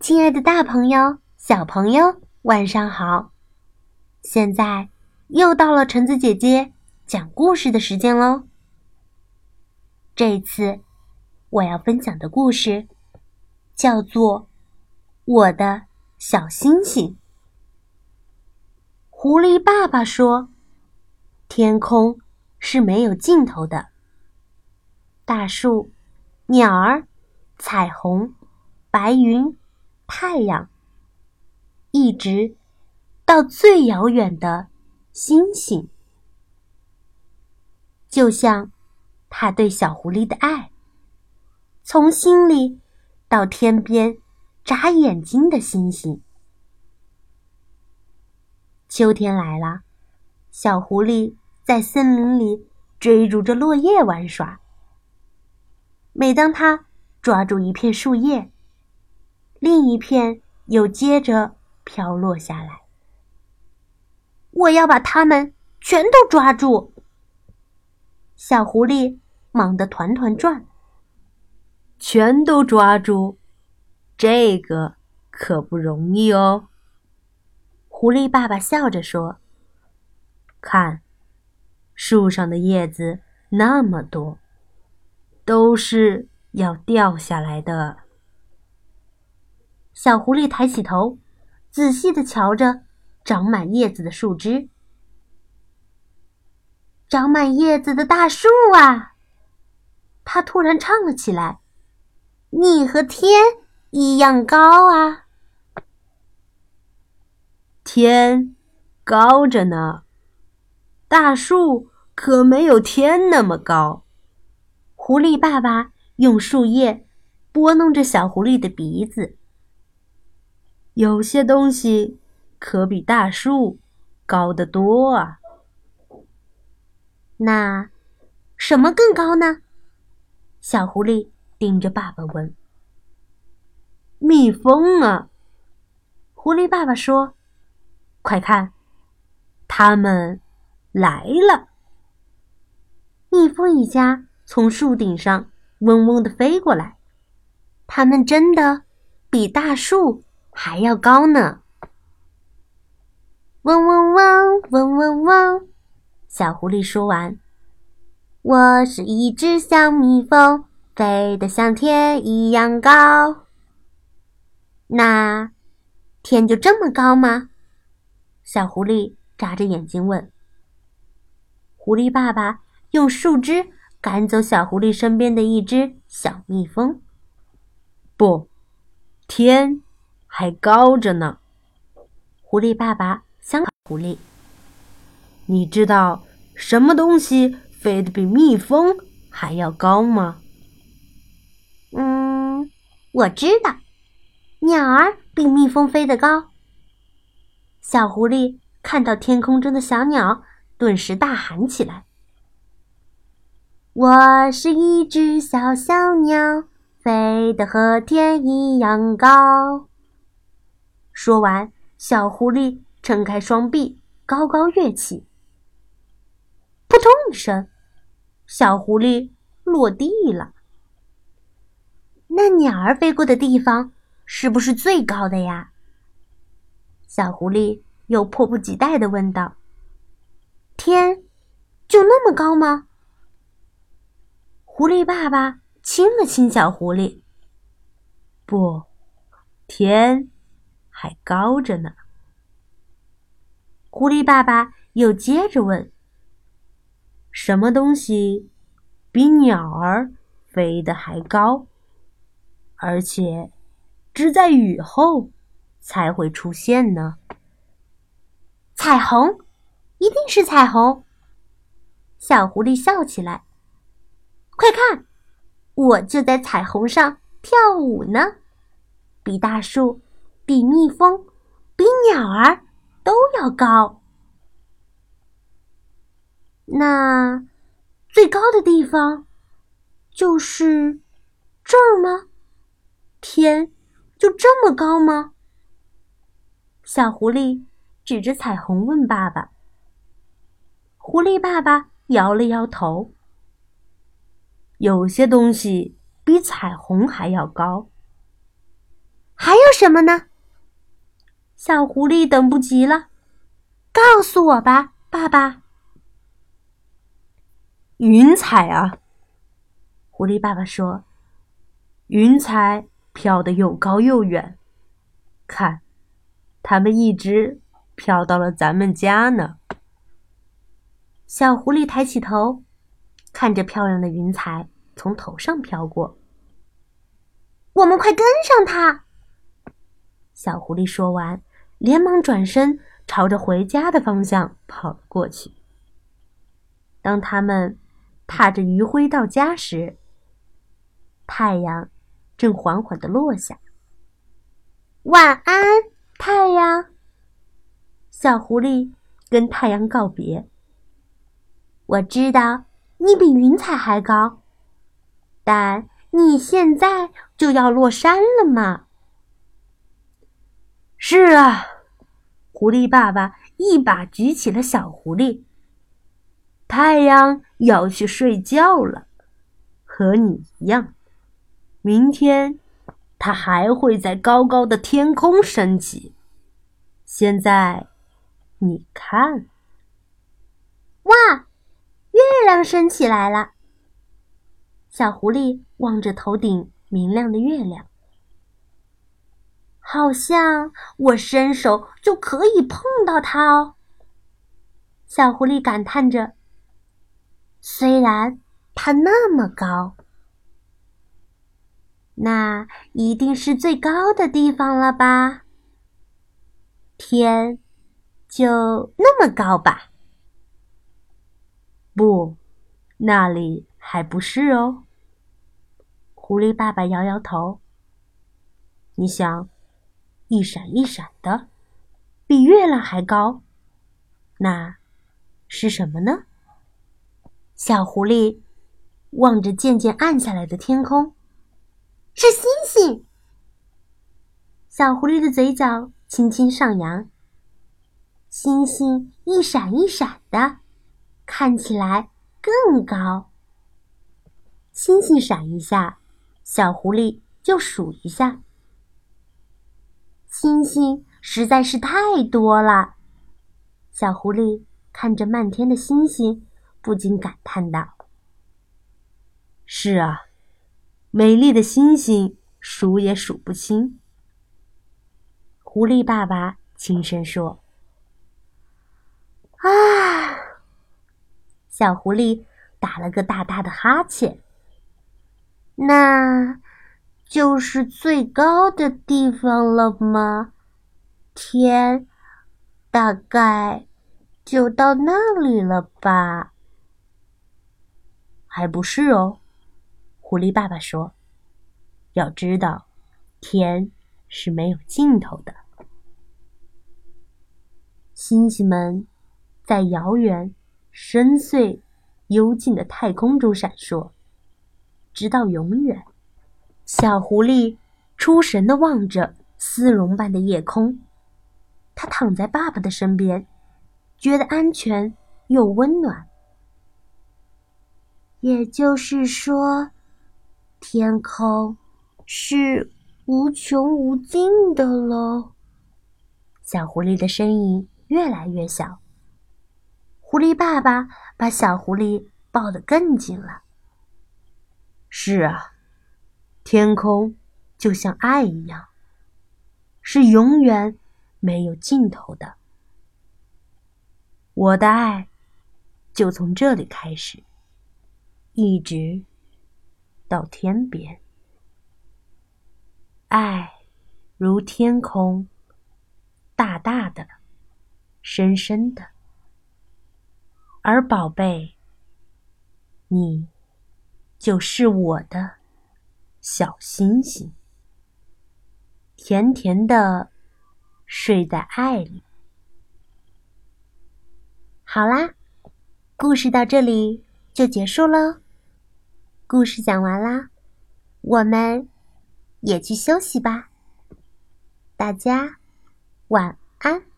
亲爱的，大朋友、小朋友，晚上好！现在又到了橙子姐姐讲故事的时间喽。这次我要分享的故事叫做《我的小星星》。狐狸爸爸说：“天空是没有尽头的，大树、鸟儿、彩虹、白云。”太阳，一直到最遥远的星星，就像他对小狐狸的爱，从心里到天边眨眼睛的星星。秋天来了，小狐狸在森林里追逐着落叶玩耍。每当它抓住一片树叶，另一片又接着飘落下来。我要把它们全都抓住。小狐狸忙得团团转。全都抓住，这个可不容易哦。狐狸爸爸笑着说：“看，树上的叶子那么多，都是要掉下来的。”小狐狸抬起头，仔细的瞧着长满叶子的树枝。长满叶子的大树啊！它突然唱了起来：“你和天一样高啊！”天高着呢，大树可没有天那么高。狐狸爸爸用树叶拨弄着小狐狸的鼻子。有些东西可比大树高得多啊！那什么更高呢？小狐狸盯着爸爸问。蜜蜂啊！狐狸爸爸说：“快看，它们来了！”蜜蜂一家从树顶上嗡嗡的飞过来，它们真的比大树。还要高呢！嗡嗡嗡，嗡嗡嗡。小狐狸说完：“我是一只小蜜蜂，飞得像天一样高。”那天就这么高吗？小狐狸眨着眼睛问。狐狸爸爸用树枝赶走小狐狸身边的一只小蜜蜂。不，天。还高着呢，狐狸爸爸想狐狸。你知道什么东西飞得比蜜蜂还要高吗？嗯，我知道，鸟儿比蜜蜂飞得高。小狐狸看到天空中的小鸟，顿时大喊起来：“我是一只小小鸟，飞得和天一样高。”说完，小狐狸撑开双臂，高高跃起。扑通一声，小狐狸落地了。那鸟儿飞过的地方是不是最高的呀？小狐狸又迫不及待的问道：“天就那么高吗？”狐狸爸爸亲了亲小狐狸：“不，天。”还高着呢。狐狸爸爸又接着问：“什么东西比鸟儿飞得还高？而且只在雨后才会出现呢？”彩虹，一定是彩虹。小狐狸笑起来：“快看，我就在彩虹上跳舞呢，比大树。”比蜜蜂、比鸟儿都要高。那最高的地方就是这儿吗？天就这么高吗？小狐狸指着彩虹问爸爸。狐狸爸爸摇了摇头。有些东西比彩虹还要高。还有什么呢？小狐狸等不及了，告诉我吧，爸爸。云彩啊！狐狸爸爸说：“云彩飘得又高又远，看，它们一直飘到了咱们家呢。”小狐狸抬起头，看着漂亮的云彩从头上飘过。我们快跟上它！小狐狸说完，连忙转身朝着回家的方向跑了过去。当他们踏着余晖到家时，太阳正缓缓的落下。晚安，太阳！小狐狸跟太阳告别。我知道你比云彩还高，但你现在就要落山了吗？是啊，狐狸爸爸一把举起了小狐狸。太阳要去睡觉了，和你一样。明天，它还会在高高的天空升起。现在，你看，哇！月亮升起来了。小狐狸望着头顶明亮的月亮，好像我伸手就可以碰到它哦。小狐狸感叹着：“虽然它那么高，那一定是最高的地方了吧？天就那么高吧？”不，那里还不是哦。狐狸爸爸摇摇头。你想，一闪一闪的，比月亮还高，那是什么呢？小狐狸望着渐渐暗下来的天空，是星星。小狐狸的嘴角轻轻上扬，星星一闪一闪的。看起来更高。星星闪一下，小狐狸就数一下。星星实在是太多了，小狐狸看着漫天的星星，不禁感叹道：“是啊，美丽的星星数也数不清。”狐狸爸爸轻声说：“啊。”小狐狸打了个大大的哈欠。那就是最高的地方了吗？天大概就到那里了吧？还不是哦，狐狸爸爸说：“要知道，天是没有尽头的。星星们在遥远。”深邃、幽静的太空中闪烁，直到永远。小狐狸出神的望着丝绒般的夜空，它躺在爸爸的身边，觉得安全又温暖。也就是说，天空是无穷无尽的喽。小狐狸的声音越来越小。狐狸爸爸把小狐狸抱得更紧了。是啊，天空就像爱一样，是永远没有尽头的。我的爱就从这里开始，一直到天边。爱如天空，大大的，深深的。而宝贝，你就是我的小星星，甜甜的睡在爱里。好啦，故事到这里就结束喽。故事讲完啦，我们也去休息吧。大家晚安。